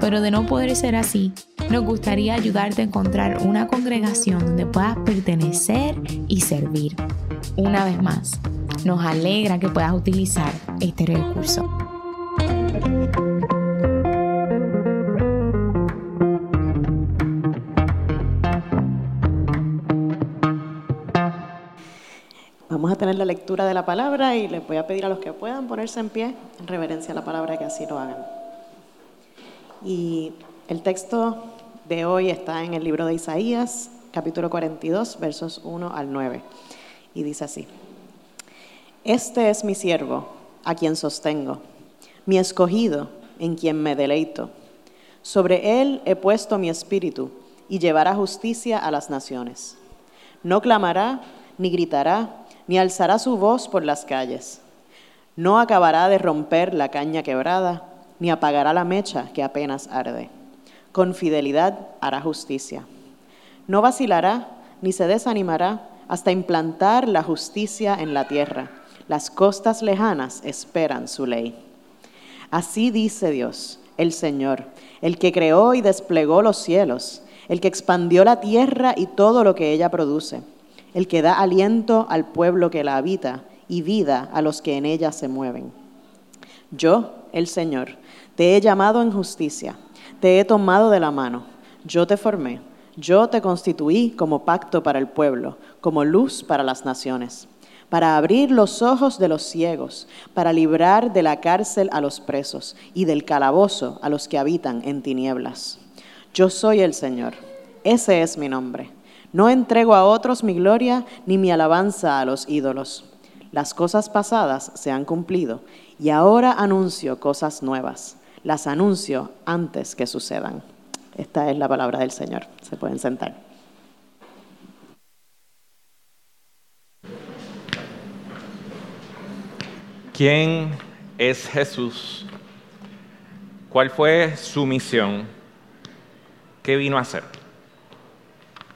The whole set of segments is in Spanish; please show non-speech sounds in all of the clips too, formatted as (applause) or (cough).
pero de no poder ser así, nos gustaría ayudarte a encontrar una congregación donde puedas pertenecer y servir. Una vez más, nos alegra que puedas utilizar este recurso. Vamos a tener la lectura de la palabra y les voy a pedir a los que puedan ponerse en pie en reverencia a la palabra que así lo hagan. Y el texto de hoy está en el libro de Isaías, capítulo 42, versos 1 al 9. Y dice así, Este es mi siervo, a quien sostengo, mi escogido, en quien me deleito. Sobre él he puesto mi espíritu y llevará justicia a las naciones. No clamará ni gritará ni alzará su voz por las calles. No acabará de romper la caña quebrada, ni apagará la mecha que apenas arde. Con fidelidad hará justicia. No vacilará ni se desanimará hasta implantar la justicia en la tierra. Las costas lejanas esperan su ley. Así dice Dios, el Señor, el que creó y desplegó los cielos, el que expandió la tierra y todo lo que ella produce el que da aliento al pueblo que la habita y vida a los que en ella se mueven. Yo, el Señor, te he llamado en justicia, te he tomado de la mano, yo te formé, yo te constituí como pacto para el pueblo, como luz para las naciones, para abrir los ojos de los ciegos, para librar de la cárcel a los presos y del calabozo a los que habitan en tinieblas. Yo soy el Señor, ese es mi nombre. No entrego a otros mi gloria ni mi alabanza a los ídolos. Las cosas pasadas se han cumplido y ahora anuncio cosas nuevas. Las anuncio antes que sucedan. Esta es la palabra del Señor. Se pueden sentar. ¿Quién es Jesús? ¿Cuál fue su misión? ¿Qué vino a hacer?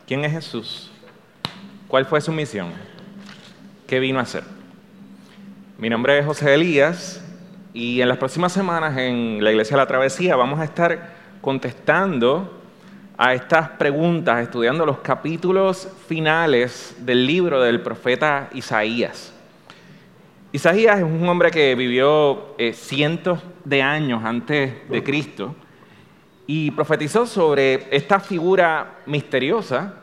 ¿Quién es Jesús? ¿Cuál fue su misión? ¿Qué vino a hacer? Mi nombre es José Elías y en las próximas semanas en la Iglesia de la Travesía vamos a estar contestando a estas preguntas, estudiando los capítulos finales del libro del profeta Isaías. Isaías es un hombre que vivió eh, cientos de años antes de Cristo y profetizó sobre esta figura misteriosa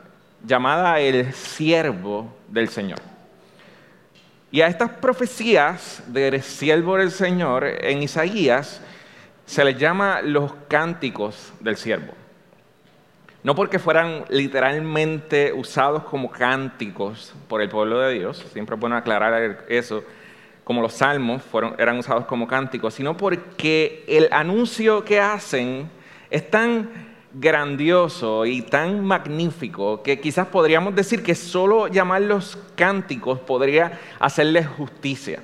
llamada el siervo del Señor. Y a estas profecías del siervo del Señor en Isaías se les llama los cánticos del siervo. No porque fueran literalmente usados como cánticos por el pueblo de Dios, siempre es bueno aclarar eso, como los salmos fueron, eran usados como cánticos, sino porque el anuncio que hacen es tan grandioso y tan magnífico que quizás podríamos decir que solo llamarlos cánticos podría hacerles justicia.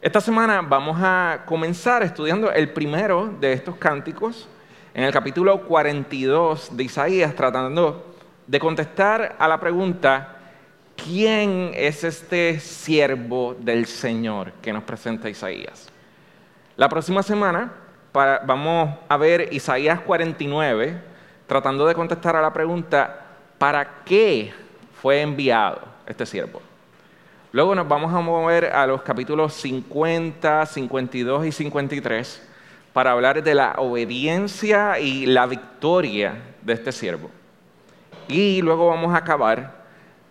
Esta semana vamos a comenzar estudiando el primero de estos cánticos en el capítulo 42 de Isaías, tratando de contestar a la pregunta, ¿quién es este siervo del Señor que nos presenta Isaías? La próxima semana vamos a ver Isaías 49, tratando de contestar a la pregunta, ¿para qué fue enviado este siervo? Luego nos vamos a mover a los capítulos 50, 52 y 53 para hablar de la obediencia y la victoria de este siervo. Y luego vamos a acabar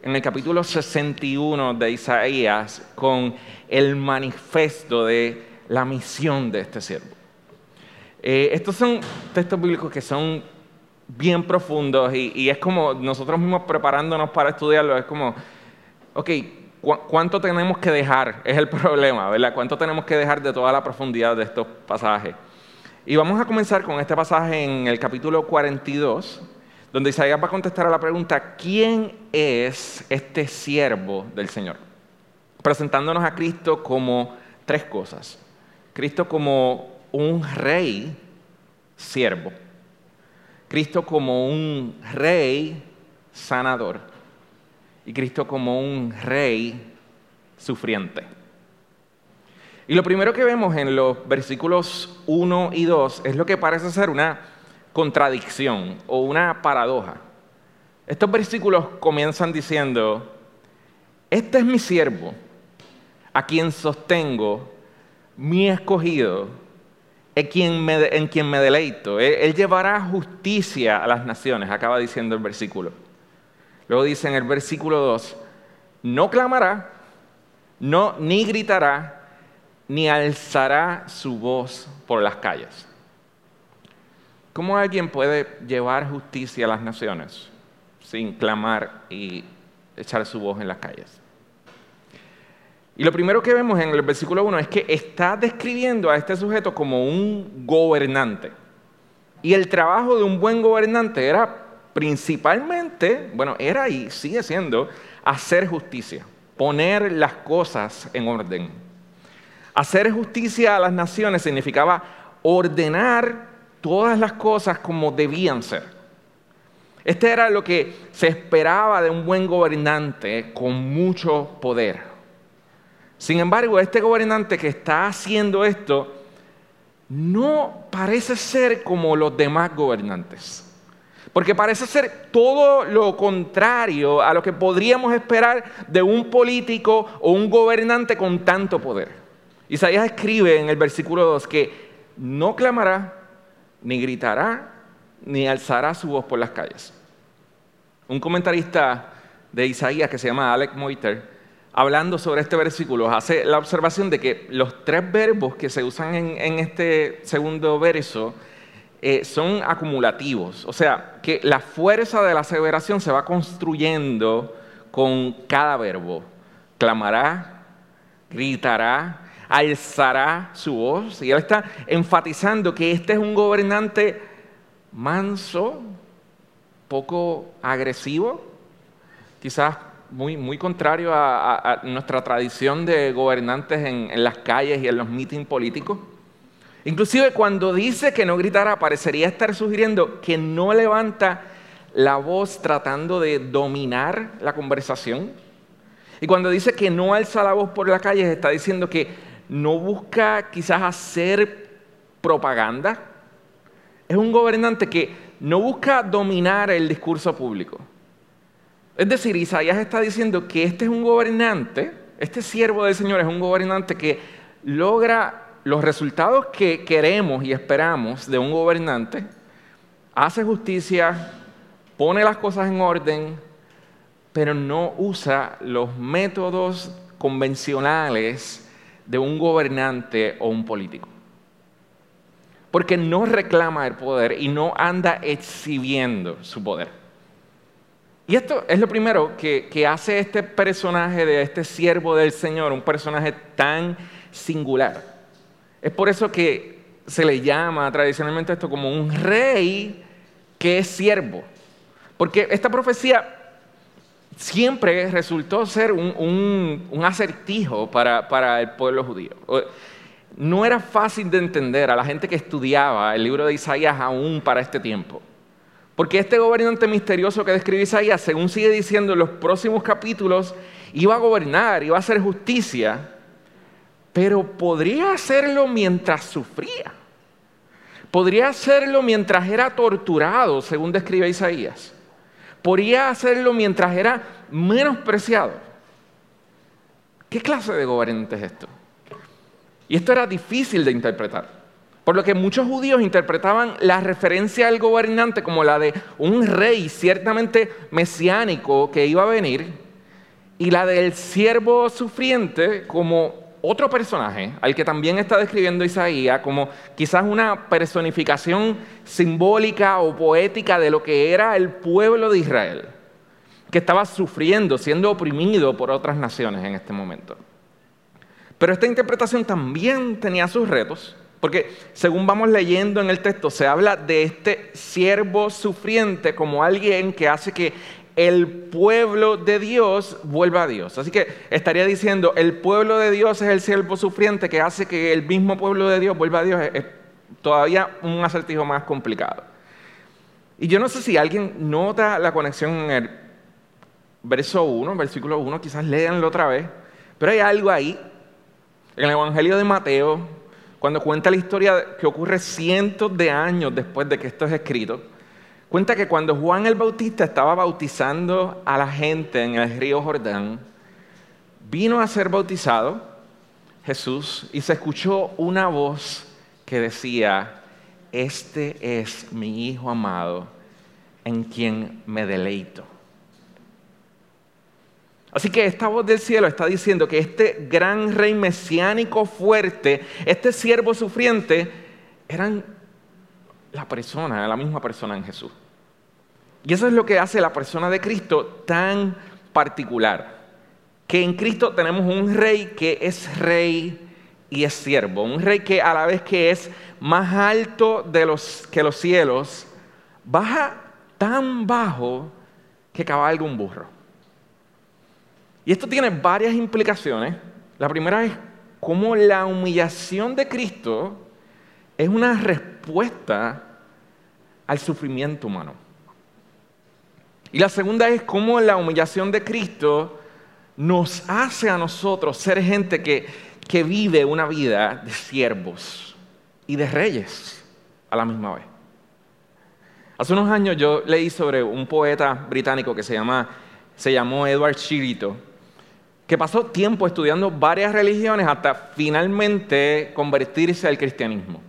en el capítulo 61 de Isaías con el manifiesto de la misión de este siervo. Eh, estos son textos bíblicos que son bien profundos y, es como nosotros mismos preparándonos para estudiarlo, es como, ok, ¿cuánto tenemos que dejar? (laughs) Es el problema, ¿verdad? ¿Cuánto tenemos que dejar de toda la profundidad de estos pasajes? Y vamos a comenzar con este pasaje en el capítulo 42, donde Isaías va a contestar a la pregunta, ¿quién es este siervo del Señor? Presentándonos a Cristo como tres cosas. Cristo como un rey siervo. Cristo como un rey sanador. Y Cristo como un rey sufriente. Y lo primero que vemos en los versículos 1 y 2 es lo que parece ser una contradicción o una paradoja. Estos versículos comienzan diciendo, este es mi siervo, a quien sostengo, mi escogido, en quien me, en quien me deleito. Él, llevará justicia a las naciones, acaba diciendo el versículo. Luego dice en el versículo 2, no clamará, no, ni gritará, ni alzará su voz por las calles. ¿Cómo alguien puede llevar justicia a las naciones sin clamar y echar su voz en las calles? Y lo primero que vemos en el versículo 1 es que está describiendo a este sujeto como un gobernante. Y el trabajo de un buen gobernante era principalmente, bueno, era y sigue siendo hacer justicia, poner las cosas en orden. Hacer justicia a las naciones significaba ordenar todas las cosas como debían ser. Este era lo que se esperaba de un buen gobernante con mucho poder. Sin embargo, este gobernante que está haciendo esto no parece ser como los demás gobernantes. Porque parece ser todo lo contrario a lo que podríamos esperar de un político o un gobernante con tanto poder. Isaías escribe en el versículo 2 que no clamará, ni gritará, ni alzará su voz por las calles. Un comentarista de Isaías que se llama Alec Moiter, hablando sobre este versículo, hace la observación de que los tres verbos que se usan en, este segundo verso eh, son acumulativos. O sea, que la fuerza de la aseveración se va construyendo con cada verbo. Clamará, gritará, alzará su voz. Y él está enfatizando que este es un gobernante manso, poco agresivo, quizás muy, muy contrario a, nuestra tradición de gobernantes en, en las calles y en los mítines políticos. Inclusive cuando dice que no gritará, parecería estar sugiriendo que no levanta la voz tratando de dominar la conversación. Y cuando dice que no alza la voz por la calle, está diciendo que no busca quizás hacer propaganda. Es un gobernante que no busca dominar el discurso público. Es decir, Isaías está diciendo que este es un gobernante, este siervo del Señor es un gobernante que logra los resultados que queremos y esperamos de un gobernante, hace justicia, pone las cosas en orden, pero no usa los métodos convencionales de un gobernante o un político. Porque no reclama el poder y no anda exhibiendo su poder. Y esto es lo primero que, hace este personaje de este siervo del Señor, un personaje tan singular. Es por eso que se le llama tradicionalmente esto como un rey que es siervo. Porque esta profecía siempre resultó ser un, acertijo para, el pueblo judío. No era fácil de entender a la gente que estudiaba el libro de Isaías aún para este tiempo. Porque este gobernante misterioso que describe Isaías, según sigue diciendo en los próximos capítulos, iba a gobernar, iba a hacer justicia, pero podría hacerlo mientras sufría. Podría hacerlo mientras era torturado, según describe Isaías podría hacerlo mientras era menospreciado. ¿Qué clase de gobernante es esto? Y esto era difícil de interpretar. Por lo que muchos judíos interpretaban la referencia al gobernante como la de un rey ciertamente mesiánico que iba a venir y la del siervo sufriente como otro personaje al que también está describiendo Isaías como quizás una personificación simbólica o poética de lo que era el pueblo de Israel, que estaba sufriendo, siendo oprimido por otras naciones en este momento. Pero esta interpretación también tenía sus retos, Porque según vamos leyendo en el texto, se habla de este siervo sufriente como alguien que hace que el pueblo de Dios vuelva a Dios. Así que estaría diciendo, el pueblo de Dios es el siervo sufriente que hace que el mismo pueblo de Dios vuelva a Dios. Es todavía un acertijo más complicado. Y yo no sé si alguien nota la conexión en el verso 1, versículo 1, quizás léanlo otra vez, pero hay algo ahí, en el Evangelio de Mateo, cuando cuenta la historia que ocurre cientos de años después de que esto es escrito, cuenta que cuando Juan el Bautista estaba bautizando a la gente en el río Jordán, vino a ser bautizado Jesús y se escuchó una voz que decía, este es mi Hijo amado en quien me deleito. Así que esta voz del cielo está diciendo que este gran rey mesiánico fuerte, este siervo sufriente, eran la persona, la misma persona en Jesús. Y eso es lo que hace la persona de Cristo tan particular. Que en Cristo tenemos un rey que es rey y es siervo. Un rey que a la vez que es más alto de los, que los cielos, baja tan bajo que cabalga un burro. Y esto tiene varias implicaciones. La primera es cómo la humillación de Cristo es una respuesta al sufrimiento humano. Y la segunda es cómo la humillación de Cristo nos hace a nosotros ser gente que, que vive una vida de siervos y de reyes a la misma vez. Hace unos años yo leí sobre un poeta británico que se, llama, se llamó Edward Chirito que pasó tiempo estudiando varias religiones hasta finalmente convertirse al cristianismo.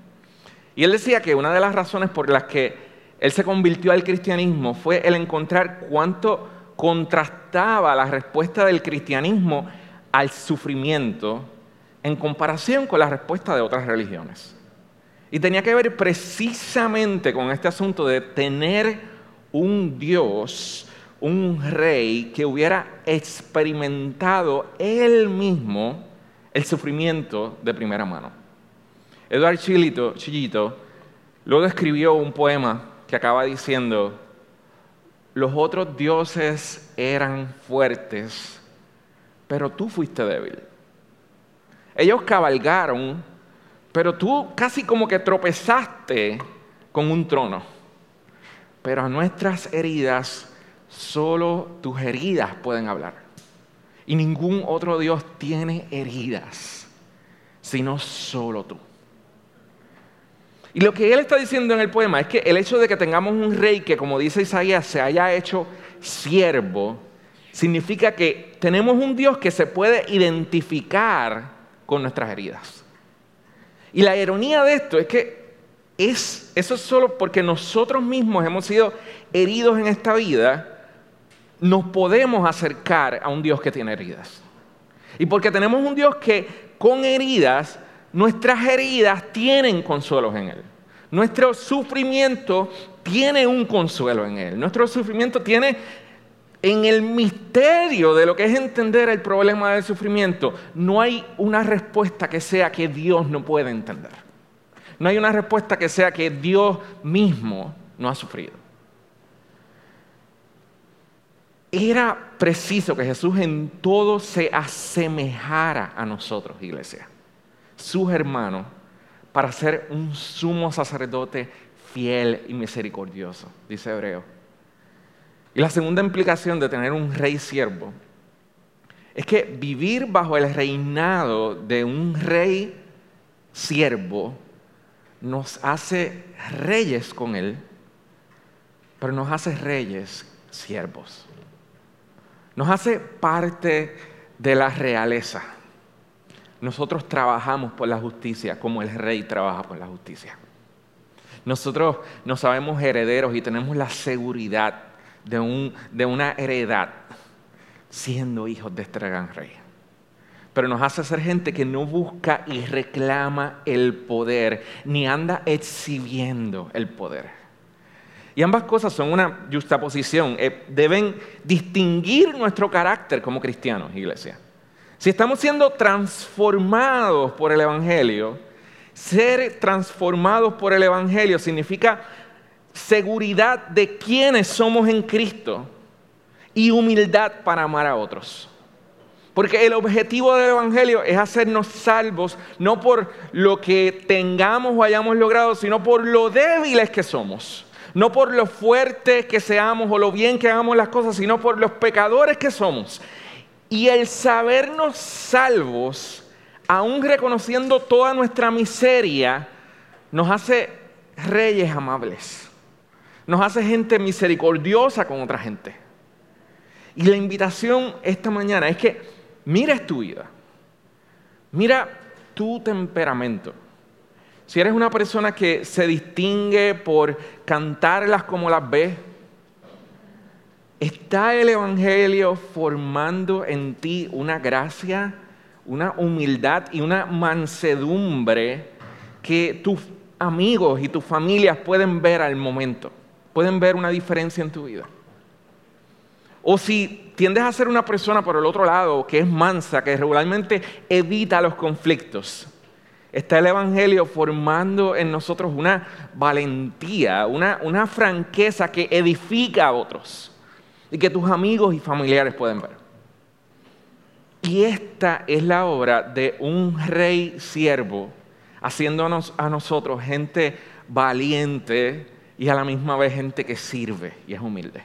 Y él decía que una de las razones por las que él se convirtió al cristianismo fue el encontrar cuánto contrastaba la respuesta del cristianismo al sufrimiento en comparación con la respuesta de otras religiones. Y tenía que ver precisamente con este asunto de tener un Dios un rey que hubiera experimentado él mismo el sufrimiento de primera mano. Eduardo Chilito, Chillito luego escribió un poema que acaba diciendo, los otros dioses eran fuertes, pero tú fuiste débil. Ellos cabalgaron, pero tú casi como que tropezaste con un trono. Pero a nuestras heridas Solo tus heridas pueden hablar. Y ningún otro Dios tiene heridas, sino solo tú. Y lo que él está diciendo en el poema es que el hecho de que tengamos un rey que, como dice Isaías, se haya hecho siervo, significa que tenemos un Dios que se puede identificar con nuestras heridas. Y la ironía de esto es que es, eso es solo porque nosotros mismos hemos sido heridos en esta vida nos podemos acercar a un Dios que tiene heridas. Y porque tenemos un Dios que con heridas, nuestras heridas tienen consuelos en Él. Nuestro sufrimiento tiene un consuelo en Él. Nuestro sufrimiento tiene en el misterio de lo que es entender el problema del sufrimiento, no hay una respuesta que sea que Dios no puede entender. No hay una respuesta que sea que Dios mismo no ha sufrido. Era preciso que Jesús en todo se asemejara a nosotros, iglesia, sus hermanos, para ser un sumo sacerdote fiel y misericordioso, dice Hebreo. Y la segunda implicación de tener un rey siervo es que vivir bajo el reinado de un rey siervo nos hace reyes con él, pero nos hace reyes siervos nos hace parte de la realeza. Nosotros trabajamos por la justicia como el rey trabaja por la justicia. Nosotros nos sabemos herederos y tenemos la seguridad de, de una heredad siendo hijos de este gran rey. Pero nos hace ser gente que no busca y reclama el poder, ni anda exhibiendo el poder. Y ambas cosas son una justaposición. Eh, deben distinguir nuestro carácter como cristianos, iglesia. Si estamos siendo transformados por el Evangelio, Ser transformados por el Evangelio significa seguridad de quiénes somos en Cristo y humildad para amar a otros. Porque el objetivo del Evangelio es hacernos salvos, no por lo que tengamos o hayamos logrado, sino por lo débiles que somos. No por lo fuertes que seamos o lo bien que hagamos las cosas, sino por los pecadores que somos. Y el sabernos salvos, aún reconociendo toda nuestra miseria, nos hace reyes amables. Nos hace gente misericordiosa con otra gente. Y la invitación esta mañana es que mira tu vida, mira tu temperamento. Si eres una persona que se distingue por cantarlas como las ves, ¿está el Evangelio formando en ti una gracia, una humildad y una mansedumbre que tus amigos y tus familias pueden ver al momento? Pueden ver una diferencia en tu vida. O si tiendes a ser una persona por el otro lado que es mansa, que regularmente evita los conflictos, está el Evangelio formando en nosotros una valentía, una, una franqueza que edifica a otros y que tus amigos y familiares pueden ver. Y esta es la obra de un rey siervo, haciéndonos a nosotros gente valiente y a la misma vez gente que sirve y es humilde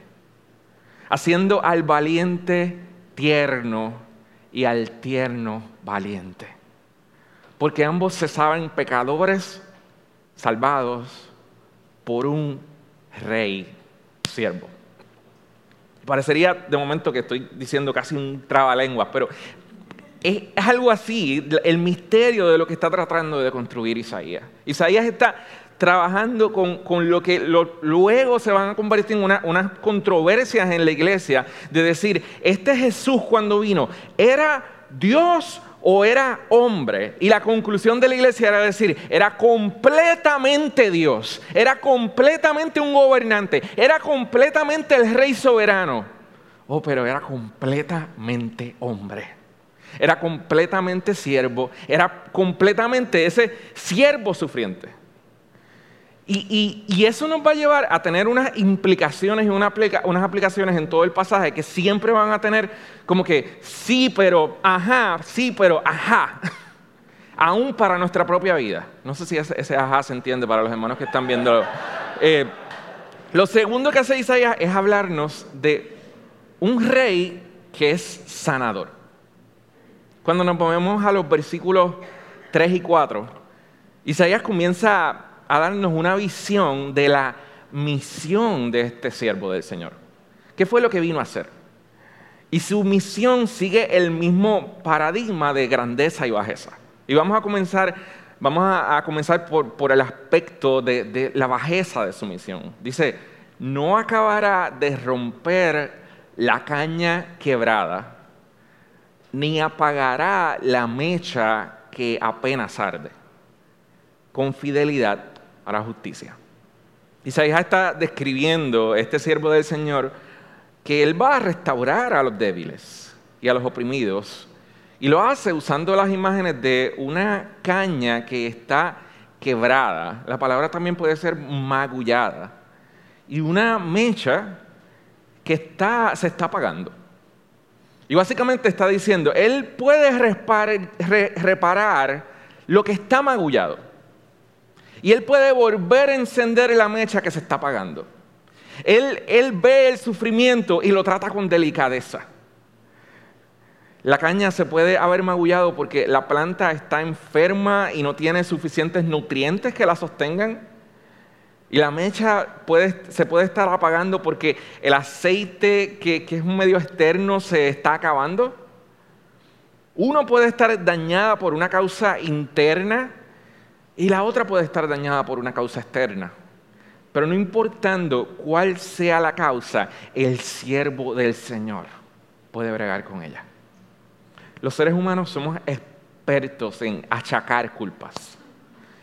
haciendo al valiente tierno y al tierno valiente. Porque ambos se saben pecadores salvados por un rey siervo. Parecería de momento que estoy diciendo casi un trabalenguas, pero es algo así, el misterio de lo que está tratando de construir Isaías. Isaías está trabajando con, lo que luego se van a convertir en unas controversias en la iglesia, de decir, este Jesús cuando vino, ¿era Dios o era hombre? Y la conclusión de la iglesia era decir, era completamente Dios, era completamente un gobernante, era completamente el rey soberano. Oh, pero era completamente hombre. Era completamente siervo, era completamente ese siervo sufriente. Y, eso nos va a llevar a tener unas implicaciones y unas aplicaciones en todo el pasaje que siempre van a tener como que sí, pero ajá, sí, pero ajá, (laughs) aún para nuestra propia vida. No sé si ese, ajá se entiende para los hermanos que están viendo. Eh, lo segundo que hace Isaías es hablarnos de un rey que es sanador. Cuando nos ponemos a los versículos 3 y 4, Isaías comienza a darnos una visión de la misión de este siervo del Señor. ¿Qué fue lo que vino a hacer? Y su misión sigue el mismo paradigma de grandeza y bajeza. Y vamos a comenzar, vamos a, comenzar por, el aspecto de, de la bajeza de su misión. Dice, no acabará de romper la caña quebrada, ni apagará la mecha que apenas arde. Con fidelidad a la justicia. Isaías está describiendo este siervo del Señor que él va a restaurar a los débiles y a los oprimidos y lo hace usando las imágenes de una caña que está quebrada. La palabra también puede ser magullada y una mecha que está, se está apagando. Y básicamente está diciendo, él puede reparar lo que está magullado. Y Él puede volver a encender la mecha que se está apagando. Él, él ve el sufrimiento y lo trata con delicadeza. La caña se puede haber magullado porque la planta está enferma y no tiene suficientes nutrientes que la sostengan. Y la mecha puede, se puede estar apagando porque el aceite, que, que es un medio externo, se está acabando. Uno puede estar dañada por una causa interna y la otra puede estar dañada por una causa externa. Pero no importando cuál sea la causa, el siervo del Señor puede bregar con ella. Los seres humanos somos expertos en achacar culpas.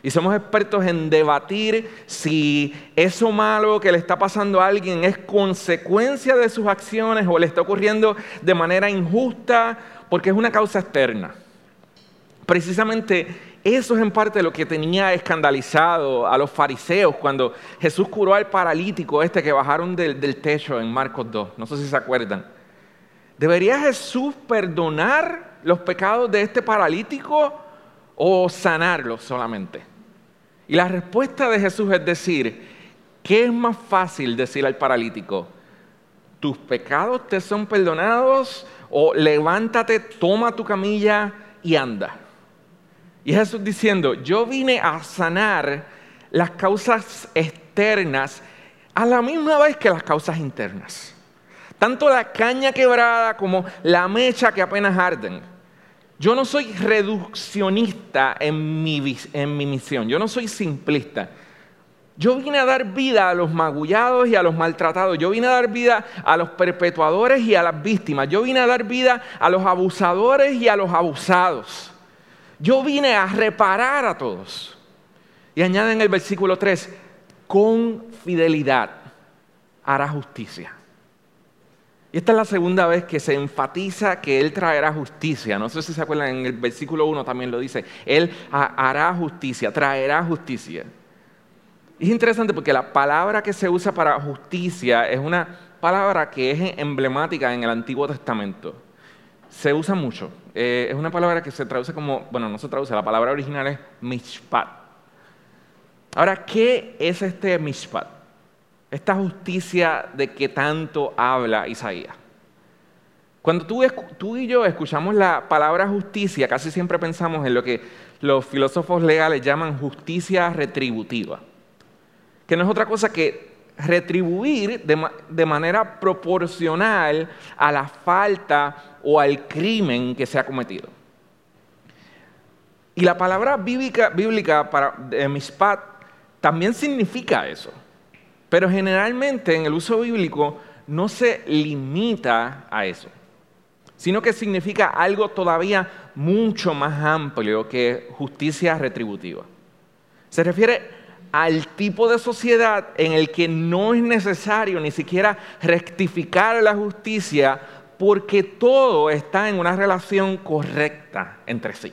Y somos expertos en debatir si eso malo que le está pasando a alguien es consecuencia de sus acciones o le está ocurriendo de manera injusta porque es una causa externa. Precisamente eso es en parte lo que tenía escandalizado a los fariseos cuando Jesús curó al paralítico este que bajaron del, techo en Marcos 2. No sé si se acuerdan. ¿Debería Jesús perdonar los pecados de este paralítico o sanarlos solamente? Y la respuesta de Jesús es decir, ¿qué es más fácil decir al paralítico? ¿Tus pecados te son perdonados o levántate, toma tu camilla y anda? Y Jesús diciendo, yo vine a sanar las causas externas a la misma vez que las causas internas. Tanto la caña quebrada como la mecha que apenas arden. Yo no soy reduccionista en mi, en mi misión, yo no soy simplista. Yo vine a dar vida a los magullados y a los maltratados. Yo vine a dar vida a los perpetuadores y a las víctimas. Yo vine a dar vida a los abusadores y a los abusados. Yo vine a reparar a todos. Y añade en el versículo 3, con fidelidad hará justicia. Y esta es la segunda vez que se enfatiza que Él traerá justicia. No sé si se acuerdan, en el versículo 1 también lo dice. Él hará justicia, traerá justicia. Es interesante porque la palabra que se usa para justicia es una palabra que es emblemática en el Antiguo Testamento. Se usa mucho. Eh, es una palabra que se traduce como, bueno, no se traduce, la palabra original es mishpat. Ahora, ¿qué es este mishpat? Esta justicia de que tanto habla Isaías. Cuando tú, tú, y yo escuchamos la palabra justicia, casi siempre pensamos en lo que los filósofos legales llaman justicia retributiva, que no es otra cosa que retribuir de, manera proporcional a la falta o al crimen que se ha cometido. Y la palabra bíblica, para mishpat también significa eso. Pero generalmente en el uso bíblico no se limita a eso, sino que significa algo todavía mucho más amplio que justicia retributiva. Se refiere al tipo de sociedad en el que no es necesario ni siquiera rectificar la justicia porque todo está en una relación correcta entre sí.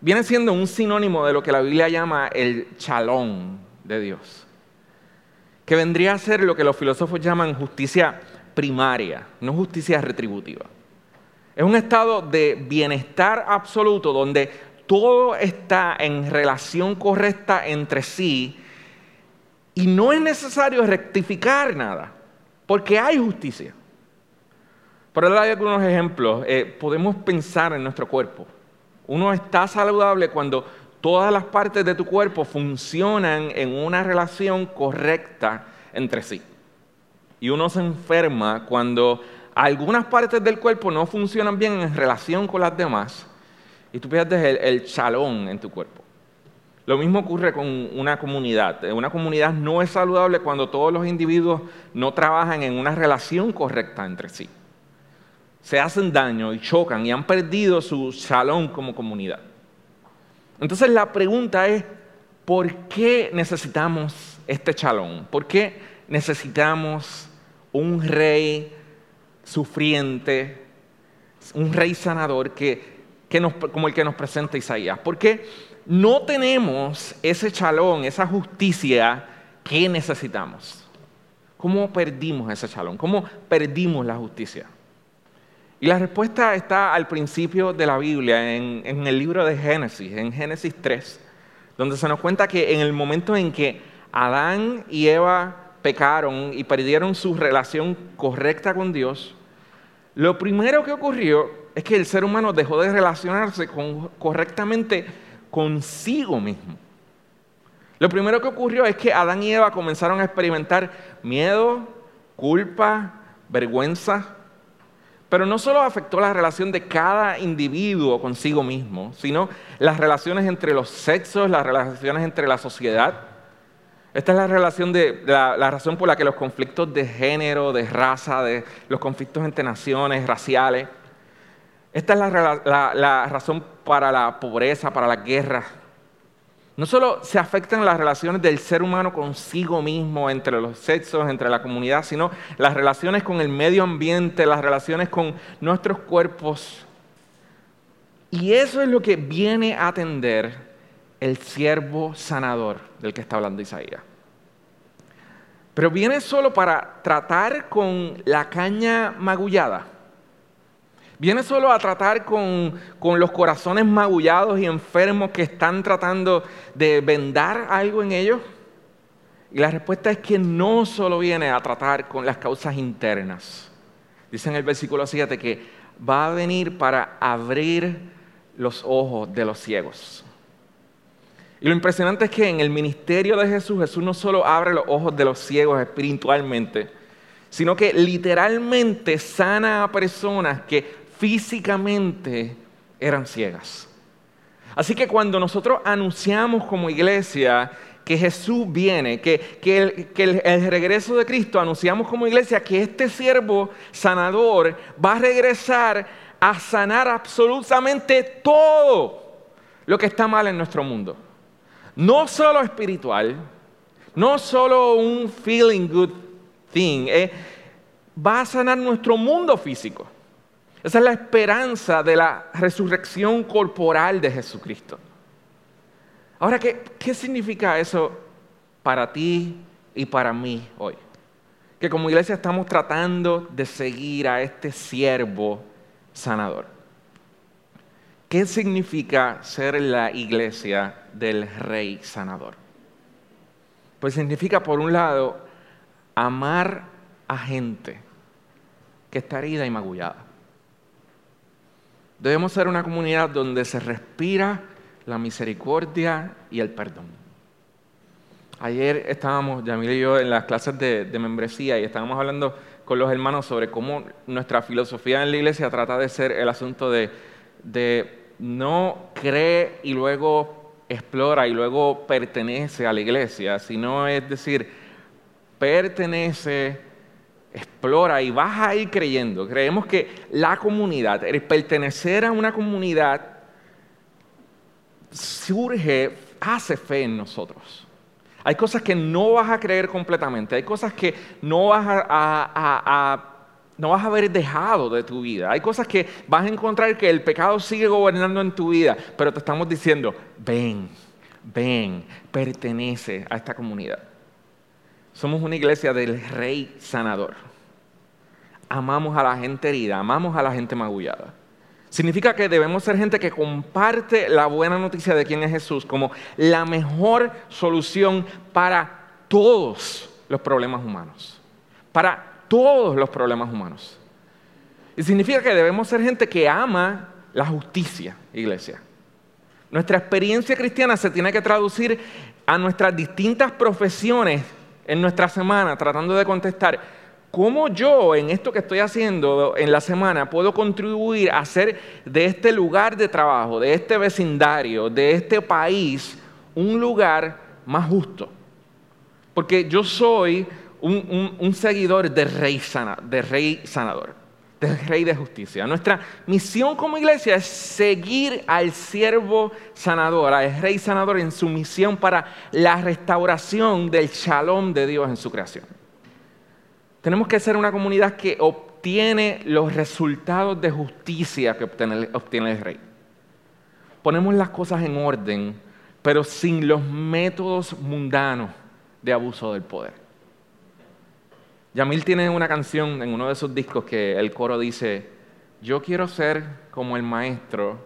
Viene siendo un sinónimo de lo que la Biblia llama el chalón de Dios, que vendría a ser lo que los filósofos llaman justicia primaria, no justicia retributiva. Es un estado de bienestar absoluto donde todo está en relación correcta entre sí y no es necesario rectificar nada, porque hay justicia. Por dar algunos ejemplos, eh, podemos pensar en nuestro cuerpo. Uno está saludable cuando todas las partes de tu cuerpo funcionan en una relación correcta entre sí. Y uno se enferma cuando algunas partes del cuerpo no funcionan bien en relación con las demás y tú pierdes el, chalón en tu cuerpo. Lo mismo ocurre con una comunidad. Una comunidad no es saludable cuando todos los individuos no trabajan en una relación correcta entre sí. Se hacen daño y chocan y han perdido su chalón como comunidad. Entonces la pregunta es, ¿por qué necesitamos este chalón? ¿Por qué necesitamos un rey sufriente, un rey sanador que como el que nos presenta Isaías. Porque no tenemos ese chalón, esa justicia que necesitamos. ¿Cómo perdimos ese chalón? ¿Cómo perdimos la justicia? Y la respuesta está al principio de la Biblia, en, el libro de Génesis, en Génesis 3, donde se nos cuenta que en el momento en que Adán y Eva pecaron y perdieron su relación correcta con Dios, lo primero que ocurrió es que el ser humano dejó de relacionarse correctamente consigo mismo. Lo primero que ocurrió es que Adán y Eva comenzaron a experimentar miedo, culpa, vergüenza, pero no solo afectó la relación de cada individuo consigo mismo, sino las relaciones entre los sexos, las relaciones entre la sociedad. Esta es la relación de la, razón por la que los conflictos de género, de raza, de los conflictos entre naciones, raciales, esta es la, razón para la pobreza, para la guerra. No solo se afectan las relaciones del ser humano consigo mismo, entre los sexos, entre la comunidad, sino las relaciones con el medio ambiente, las relaciones con nuestros cuerpos. Y eso es lo que viene a atender el siervo sanador del que está hablando Isaías. Pero viene solo para tratar con la caña magullada. Viene solo a tratar con, con, los corazones magullados y enfermos que están tratando de vendar algo en ellos. Y la respuesta es que no solo viene a tratar con las causas internas. Dice en el versículo 7 que va a venir para abrir los ojos de los ciegos. Y lo impresionante es que en el ministerio de Jesús, Jesús no solo abre los ojos de los ciegos espiritualmente, sino que literalmente sana a personas que físicamente eran ciegas. Así que cuando nosotros anunciamos como iglesia que Jesús viene, que, el, regreso de Cristo, anunciamos como iglesia que este siervo sanador va a regresar a sanar absolutamente todo lo que está mal en nuestro mundo. No solo espiritual, no solo un feeling good thing, eh, va a sanar nuestro mundo físico. Esa es la esperanza de la resurrección corporal de Jesucristo. Ahora, ¿qué, ¿qué significa eso para ti y para mí hoy? Que como iglesia estamos tratando de seguir a este siervo sanador. ¿Qué significa ser la iglesia del rey sanador? Pues significa, por un lado, amar a gente que está herida y magullada. Debemos ser una comunidad donde se respira la misericordia y el perdón. Ayer estábamos, Yamil y yo, en las clases de, membresía y estábamos hablando con los hermanos sobre cómo nuestra filosofía en la iglesia trata de ser el asunto de, de no cree y luego explora y luego pertenece a la iglesia, sino es decir, pertenece, explora y vas a ir creyendo. Creemos que la comunidad, el pertenecer a una comunidad, surge, hace fe en nosotros. Hay cosas que no vas a creer completamente, hay cosas que no vas a, no vas a haber dejado de tu vida. Hay cosas que vas a encontrar que el pecado sigue gobernando en tu vida, pero te estamos diciendo, ven, ven, pertenece a esta comunidad. Somos una iglesia del rey sanador. Amamos a la gente herida, amamos a la gente magullada. Significa que debemos ser gente que comparte la buena noticia de quién es Jesús como la mejor solución para todos los problemas humanos. Para todos los problemas humanos. Y significa que debemos ser gente que ama la justicia, iglesia. Nuestra experiencia cristiana se tiene que traducir a nuestras distintas profesiones en nuestra semana, tratando de contestar ¿Cómo yo en esto que estoy haciendo en la semana puedo contribuir a hacer de este lugar de trabajo, de este vecindario, de este país, un lugar más justo? Porque yo soy un, seguidor de rey sanador, del rey de justicia. Nuestra misión como iglesia es seguir al siervo sanador, al rey sanador en su misión para la restauración del shalom de Dios en su creación. Tenemos que ser una comunidad que obtiene los resultados de justicia que obtiene, el rey. Ponemos las cosas en orden, pero sin los métodos mundanos de abuso del poder. Yamil tiene una canción en uno de sus discos que el coro dice, yo quiero ser como el maestro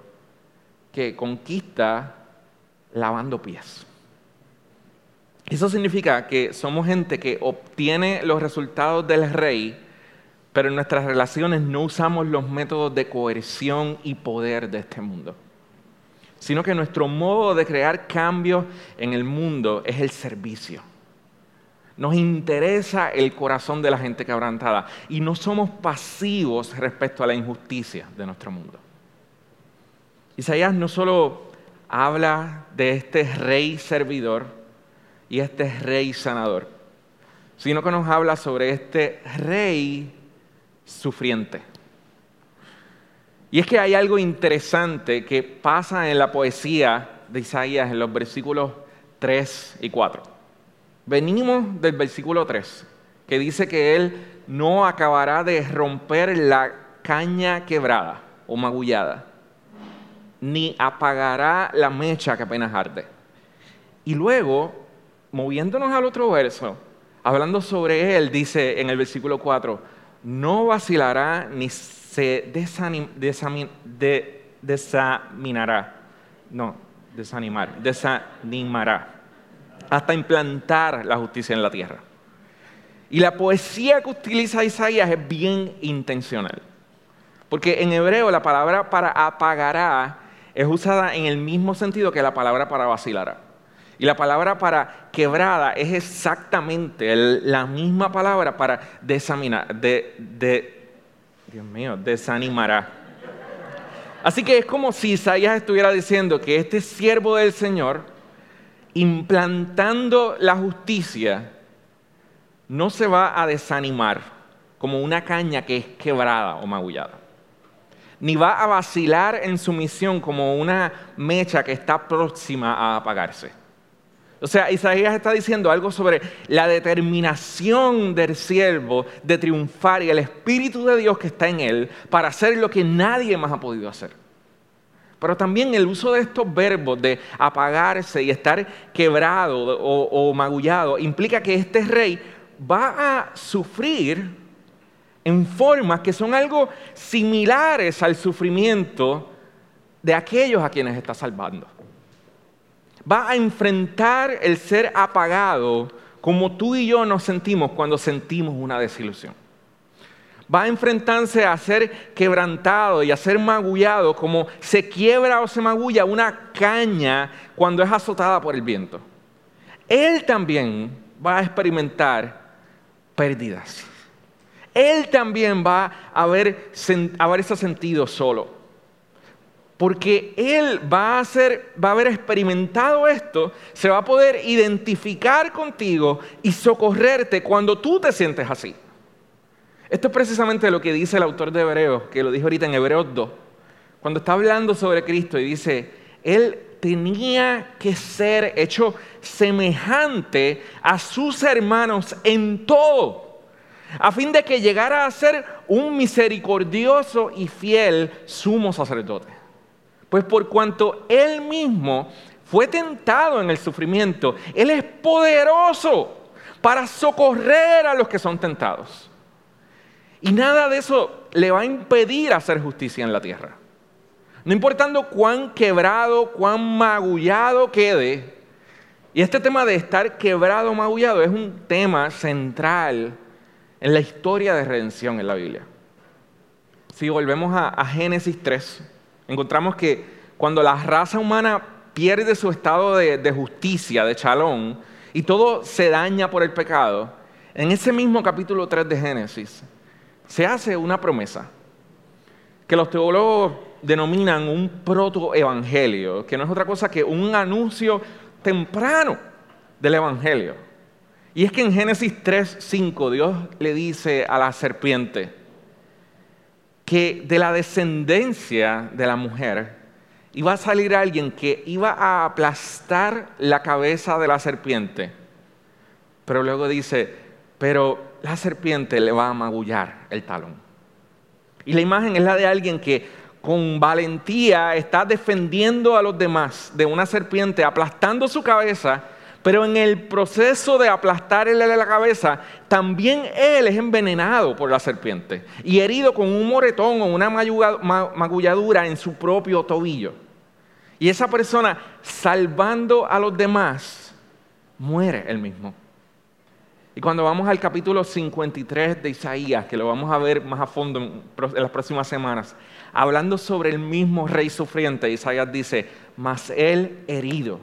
que conquista lavando pies. Eso significa que somos gente que obtiene los resultados del rey, pero en nuestras relaciones no usamos los métodos de coerción y poder de este mundo, sino que nuestro modo de crear cambios en el mundo es el servicio. Nos interesa el corazón de la gente quebrantada y no somos pasivos respecto a la injusticia de nuestro mundo. Isaías no solo habla de este rey servidor, y este rey sanador, sino que nos habla sobre este rey sufriente. Y es que hay algo interesante que pasa en la poesía de Isaías en los versículos 3 y 4. Venimos del versículo 3, que dice que él no acabará de romper la caña quebrada o magullada. ni apagará la mecha que apenas arde. Y luego, moviéndonos al otro verso, hablando sobre él, dice en el versículo 4, no vacilará ni se desaminará. No, desanimar, desanimará hasta implantar la justicia en la tierra. Y la poesía que utiliza Isaías es bien intencional. Porque en hebreo la palabra para apagará es usada en el mismo sentido que la palabra para vacilará. Y la palabra para quebrada es exactamente la misma palabra para desaminar, de, de, Dios mío, desanimará. Así que es como si Isaías estuviera diciendo que este siervo del Señor implantando la justicia, no se va a desanimar como una caña que es quebrada o magullada. Ni va a vacilar en su misión como una mecha que está próxima a apagarse. O sea, Isaías está diciendo algo sobre la determinación del siervo de triunfar y el Espíritu de Dios que está en él para hacer lo que nadie más ha podido hacer. Pero también el uso de estos verbos de apagarse y estar quebrado o, magullado implica que este rey va a sufrir en formas que son algo similares al sufrimiento de aquellos a quienes está salvando. Va a enfrentar el ser apagado como tú y yo nos sentimos cuando sentimos una desilusión va a enfrentarse a ser quebrantado y a ser magullado como se quiebra o se magulla una caña cuando es azotada por el viento. Él también va a experimentar pérdidas. Él también va a haber, haberse sentido solo. Porque él va a, ser, va a haber experimentado esto, se va a poder identificar contigo y socorrerte cuando tú te sientes así. Esto es precisamente lo que dice el autor de Hebreos, que lo dijo ahorita en Hebreos 2, cuando está hablando sobre Cristo y dice, Él tenía que ser hecho semejante a sus hermanos en todo, a fin de que llegara a ser un misericordioso y fiel sumo sacerdote. Pues por cuanto Él mismo fue tentado en el sufrimiento, Él es poderoso para socorrer a los que son tentados. Y nada de eso le va a impedir hacer justicia en la tierra. No importando cuán quebrado, cuán magullado quede. Y este tema de estar quebrado magullado es un tema central en la historia de redención en la Biblia. Si volvemos a, Génesis 3, encontramos que cuando la raza humana pierde su estado de, de justicia, de chalón, y todo se daña por el pecado, en ese mismo capítulo 3 de Génesis, se hace una promesa que los teólogos denominan un protoevangelio, que no es otra cosa que un anuncio temprano del evangelio. Y es que en Génesis 3:5 Dios le dice a la serpiente que de la descendencia de la mujer iba a salir alguien que iba a aplastar la cabeza de la serpiente. Pero luego dice, pero la serpiente le va a magullar el talón. Y la imagen es la de alguien que con valentía está defendiendo a los demás de una serpiente, aplastando su cabeza, pero en el proceso de aplastarle la cabeza, también él es envenenado por la serpiente y herido con un moretón o una magulladura en su propio tobillo. Y esa persona, salvando a los demás, muere él mismo. Y cuando vamos al capítulo 53 de Isaías, que lo vamos a ver más a fondo en, las próximas semanas, hablando sobre el mismo rey sufriente, Isaías dice, mas él herido,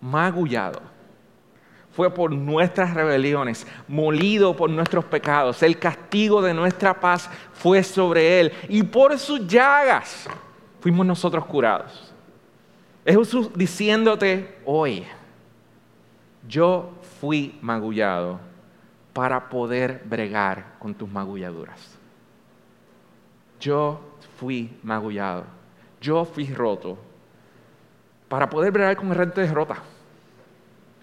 magullado, fue por nuestras rebeliones, molido por nuestros pecados, el castigo de nuestra paz fue sobre él, y por sus llagas fuimos nosotros curados. Es Jesús diciéndote hoy, yo fui magullado para poder bregar con tus magulladuras. Yo fui magullado, yo fui roto para poder bregar con el resto de rota.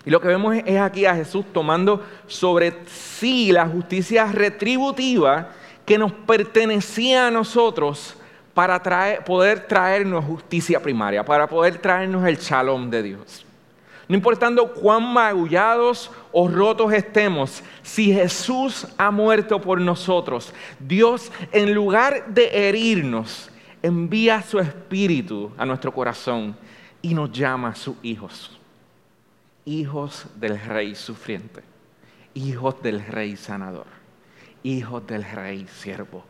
Y lo que vemos es aquí a Jesús tomando sobre sí la justicia retributiva que nos pertenecía a nosotros para poder traernos justicia primaria, para poder traernos el shalom de Dios. No importando cuán magullados o rotos estemos, si Jesús ha muerto por nosotros, Dios en lugar de herirnos, envía su espíritu a nuestro corazón y nos llama sus hijos. Hijos del rey sufriente, hijos del rey sanador, hijos del rey siervo.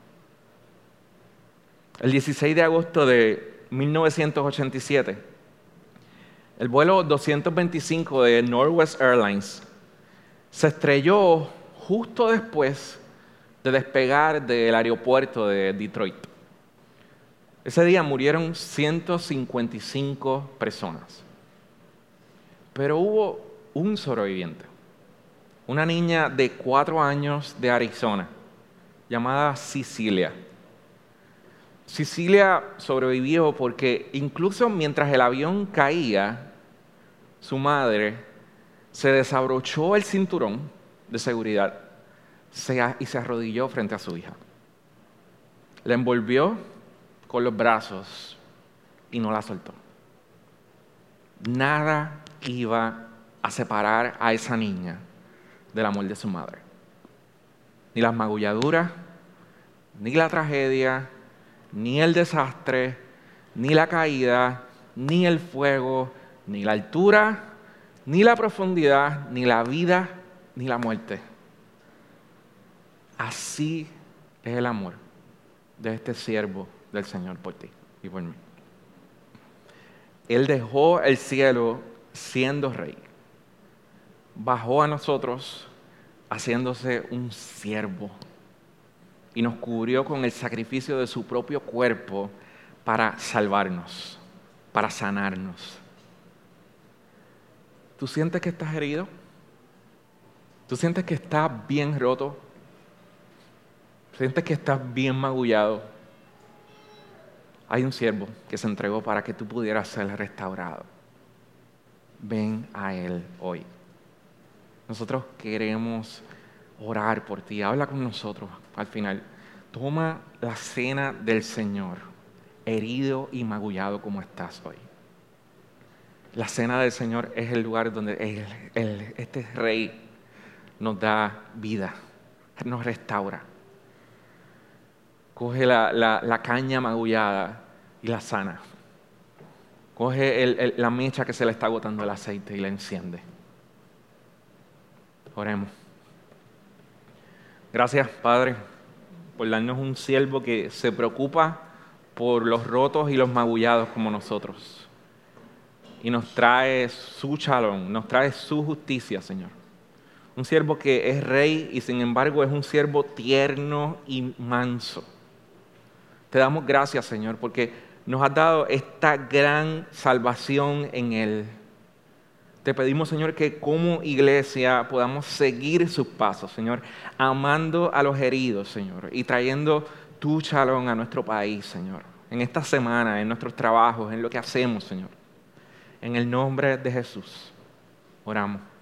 El 16 de agosto de 1987, el vuelo 225 de Northwest Airlines se estrelló justo después de despegar del aeropuerto de Detroit. Ese día murieron 155 personas, pero hubo un sobreviviente, una niña de cuatro años de Arizona, llamada Cecilia. Cecilia sobrevivió porque incluso mientras el avión caía, su madre se desabrochó el cinturón de seguridad y se arrodilló frente a su hija. La envolvió con los brazos y no la soltó. Nada iba a separar a esa niña del amor de su madre. Ni las magulladuras, ni la tragedia, ni el desastre, ni la caída, ni el fuego, ni la altura, ni la profundidad, ni la vida, ni la muerte. Así es el amor de este siervo del Señor por ti y por mí. Él dejó el cielo siendo rey. Bajó a nosotros haciéndose un siervo y nos cubrió con el sacrificio de su propio cuerpo para salvarnos, para sanarnos. ¿Tú sientes que estás herido? ¿Tú sientes que estás bien roto? ¿Sientes que estás bien magullado? Hay un siervo que se entregó para que tú pudieras ser restaurado. Ven a Él hoy. Nosotros queremos orar por ti. Habla con nosotros al final. Toma la cena del Señor, herido y magullado como estás hoy. La cena del Señor es el lugar donde este rey nos da vida, nos restaura. Coge la, caña magullada y la sana. Coge la mecha que se le está agotando el aceite y la enciende. Oremos. Gracias, Padre, por darnos un siervo que se preocupa por los rotos y los magullados como nosotros. Y nos trae su chalón, nos trae su justicia, Señor. Un siervo que es rey y sin embargo es un siervo tierno y manso. Te damos gracias, Señor, porque nos has dado esta gran salvación en Él. Te pedimos, Señor, que como iglesia podamos seguir sus pasos, Señor, amando a los heridos, Señor, y trayendo tu chalón a nuestro país, Señor, en esta semana, en nuestros trabajos, en lo que hacemos, Señor. En el nombre de Jesús, oramos.